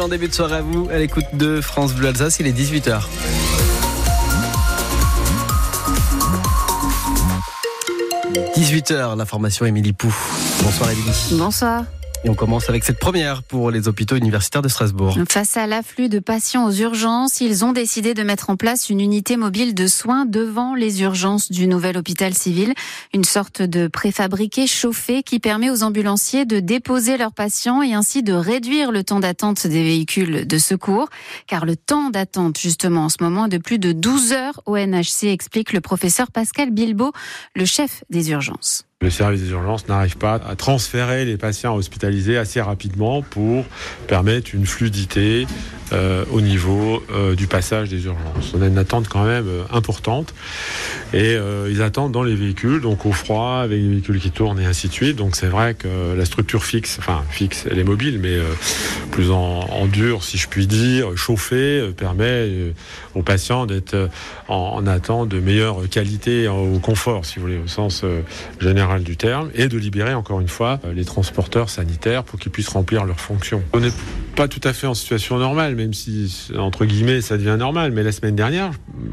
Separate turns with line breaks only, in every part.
En début de soirée à vous, à l'écoute de France Bleu Alsace, il est 18h. – 18h, l'information Émilie Pou. Bonsoir Émilie.
Bonsoir.
Et on commence avec cette première pour les hôpitaux universitaires de Strasbourg.
Face à l'afflux de patients aux urgences, ils ont décidé de mettre en place une unité mobile de soins devant les urgences du nouvel hôpital civil. Une sorte de préfabriqué chauffé qui permet aux ambulanciers de déposer leurs patients et ainsi de réduire le temps d'attente des véhicules de secours. Car le temps d'attente, justement, en ce moment, est de plus de 12 heures au NHC, explique le professeur Pascal Bilbao, le chef des urgences.
Le service des urgences n'arrive pas à transférer les patients hospitalisés assez rapidement pour permettre une fluidité euh, au niveau euh, du passage des urgences. On a une attente quand même euh, importante et ils attendent dans les véhicules, donc au froid, avec les véhicules qui tournent et ainsi de suite. Donc c'est vrai que la structure fixe, enfin fixe, elle est mobile, mais plus en, en, dur, si je puis dire, chauffée, permet aux patients d'être en, en, attente de meilleure qualité au confort, si vous voulez, au sens général du terme, et de libérer encore une fois les transporteurs sanitaires pour qu'ils puissent remplir leurs fonctions. Pas tout à fait en situation normale, même si entre guillemets ça devient normal. Mais la semaine dernière,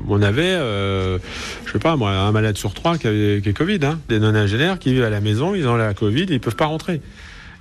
on avait, euh, je sais pas moi, un malade sur trois qui avait qui Covid, hein. des non-ingénieurs qui vivent à la maison, ils ont la Covid, ils peuvent pas rentrer.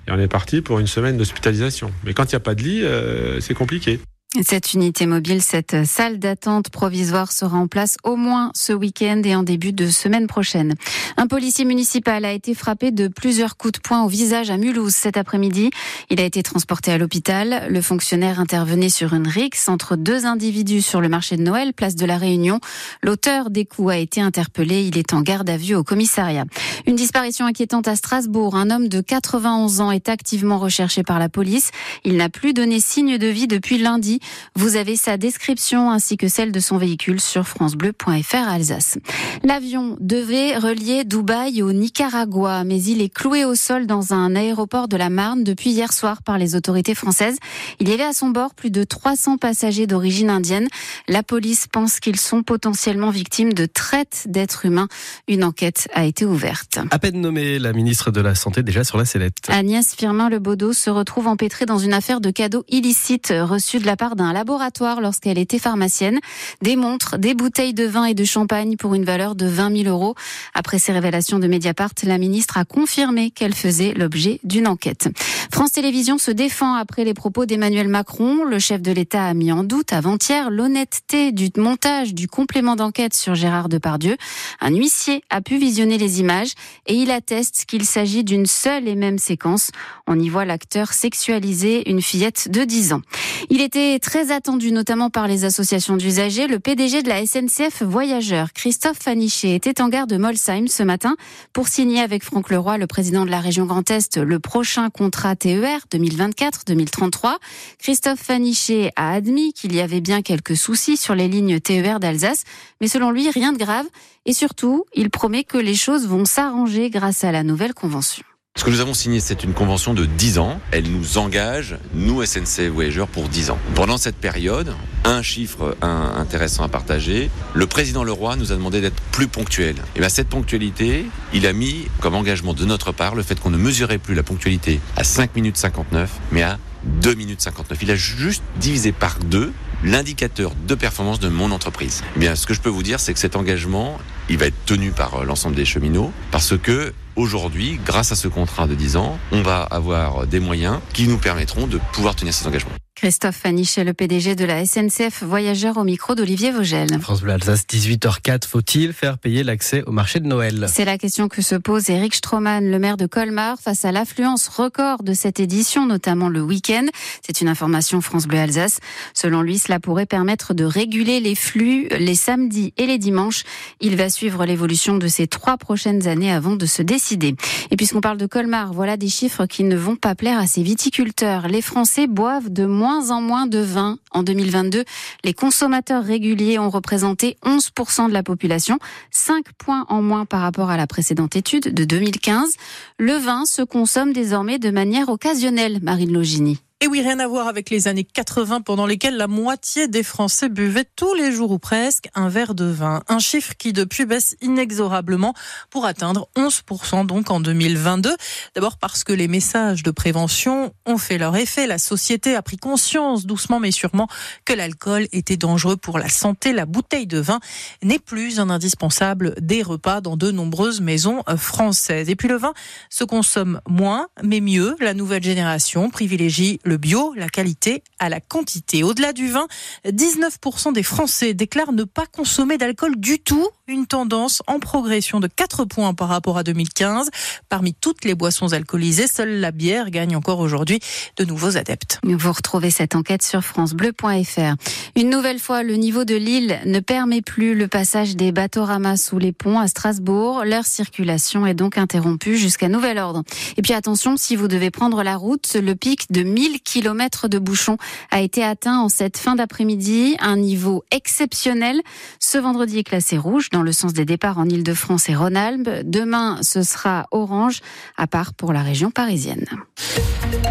Et on est parti pour une semaine d'hospitalisation. Mais quand il n'y a pas de lit, euh, c'est compliqué.
Cette unité mobile, cette salle d'attente provisoire sera en place au moins ce week-end et en début de semaine prochaine. Un policier municipal a été frappé de plusieurs coups de poing au visage à Mulhouse cet après-midi. Il a été transporté à l'hôpital. Le fonctionnaire intervenait sur une rixe entre deux individus sur le marché de Noël, place de la Réunion. L'auteur des coups a été interpellé. Il est en garde à vue au commissariat. Une disparition inquiétante à Strasbourg. Un homme de 91 ans est activement recherché par la police. Il n'a plus donné signe de vie depuis lundi. Vous avez sa description ainsi que celle de son véhicule sur francebleu.fr Alsace. L'avion devait relier Dubaï au Nicaragua, mais il est cloué au sol dans un aéroport de la Marne depuis hier soir par les autorités françaises. Il y avait à son bord plus de 300 passagers d'origine indienne. La police pense qu'ils sont potentiellement victimes de traite d'êtres humains. Une enquête a été ouverte.
À peine nommée, la ministre de la Santé déjà sur la sellette.
Agnès Firmin-Lebaudot se retrouve empêtrée dans une affaire de cadeaux illicites reçus de la part d'un laboratoire lorsqu'elle était pharmacienne. Des montres, des bouteilles de vin et de champagne pour une valeur de 20 000 euros. Après ces révélations de Mediapart, la ministre a confirmé qu'elle faisait l'objet d'une enquête. France Télévisions se défend après les propos d'Emmanuel Macron. Le chef de l'État a mis en doute avant-hier l'honnêteté du montage du complément d'enquête sur Gérard Depardieu. Un huissier a pu visionner les images et il atteste qu'il s'agit d'une seule et même séquence. On y voit l'acteur sexualiser une fillette de 10 ans. Il était très attendu notamment par les associations d'usagers. Le PDG de la SNCF Voyageurs, Christophe Fanichet, était en gare de Molsheim ce matin pour signer avec Franck Leroy, le président de la région Grand Est, le prochain contrat TER 2024-2033. Christophe Fanichet a admis qu'il y avait bien quelques soucis sur les lignes TER d'Alsace, mais selon lui, rien de grave. Et surtout, il promet que les choses vont s'arranger grâce à la nouvelle convention.
Ce que nous avons signé, c'est une convention de 10 ans. Elle nous engage, nous SNC Voyageurs, pour 10 ans. Pendant cette période, un chiffre intéressant à partager, le président Leroy nous a demandé d'être plus ponctuel. Et bien cette ponctualité, il a mis comme engagement de notre part le fait qu'on ne mesurait plus la ponctualité à 5 minutes 59, mais à 2 minutes 59. Il a juste divisé par deux l'indicateur de performance de mon entreprise. Eh bien, ce que je peux vous dire, c'est que cet engagement, il va être tenu par euh, l'ensemble des cheminots parce que aujourd'hui, grâce à ce contrat de 10 ans, on va avoir des moyens qui nous permettront de pouvoir tenir cet engagement.
Christophe Fanichet, le PDG de la SNCF Voyageurs au micro d'Olivier Vogel.
France Bleu Alsace, 18h04. Faut-il faire payer l'accès au marché de Noël?
C'est la question que se pose Eric Stroman, le maire de Colmar, face à l'affluence record de cette édition, notamment le week-end. C'est une information France Bleu Alsace. Selon lui, cela pourrait permettre de réguler les flux les samedis et les dimanches. Il va suivre l'évolution de ces trois prochaines années avant de se décider. Et puisqu'on parle de Colmar, voilà des chiffres qui ne vont pas plaire à ses viticulteurs. Les Français boivent de moins moins en moins de vin. En 2022, les consommateurs réguliers ont représenté 11% de la population, 5 points en moins par rapport à la précédente étude de 2015. Le vin se consomme désormais de manière occasionnelle, Marine Logini.
Et oui, rien à voir avec les années 80 pendant lesquelles la moitié des Français buvaient tous les jours ou presque un verre de vin. Un chiffre qui depuis baisse inexorablement pour atteindre 11% donc en 2022. D'abord parce que les messages de prévention ont fait leur effet. La société a pris conscience doucement mais sûrement que l'alcool était dangereux pour la santé. La bouteille de vin n'est plus un indispensable des repas dans de nombreuses maisons françaises. Et puis le vin se consomme moins mais mieux. La nouvelle génération privilégie le bio, la qualité à la quantité. Au-delà du vin, 19% des Français déclarent ne pas consommer d'alcool du tout, une tendance en progression de 4 points par rapport à 2015. Parmi toutes les boissons alcoolisées, seule la bière gagne encore aujourd'hui de nouveaux adeptes.
Vous retrouvez cette enquête sur francebleu.fr. Une nouvelle fois, le niveau de l'île ne permet plus le passage des bateaux ramas sous les ponts à Strasbourg. Leur circulation est donc interrompue jusqu'à nouvel ordre. Et puis attention, si vous devez prendre la route, le pic de 1000 kilomètres de bouchons a été atteint en cette fin d'après-midi, un niveau exceptionnel. Ce vendredi est classé rouge dans le sens des départs en Ile-de-France et Rhône-Alpes. Demain, ce sera orange, à part pour la région parisienne.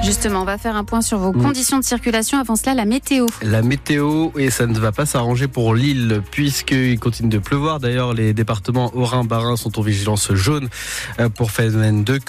Justement, on va faire un point sur vos conditions de circulation. Avant cela, la météo.
La météo, et ça ne va pas s'arranger pour l'île, puisqu'il continue de pleuvoir. D'ailleurs, les départements Haut-Rhin, Bas-Rhin sont en vigilance jaune pour phénomène de crue.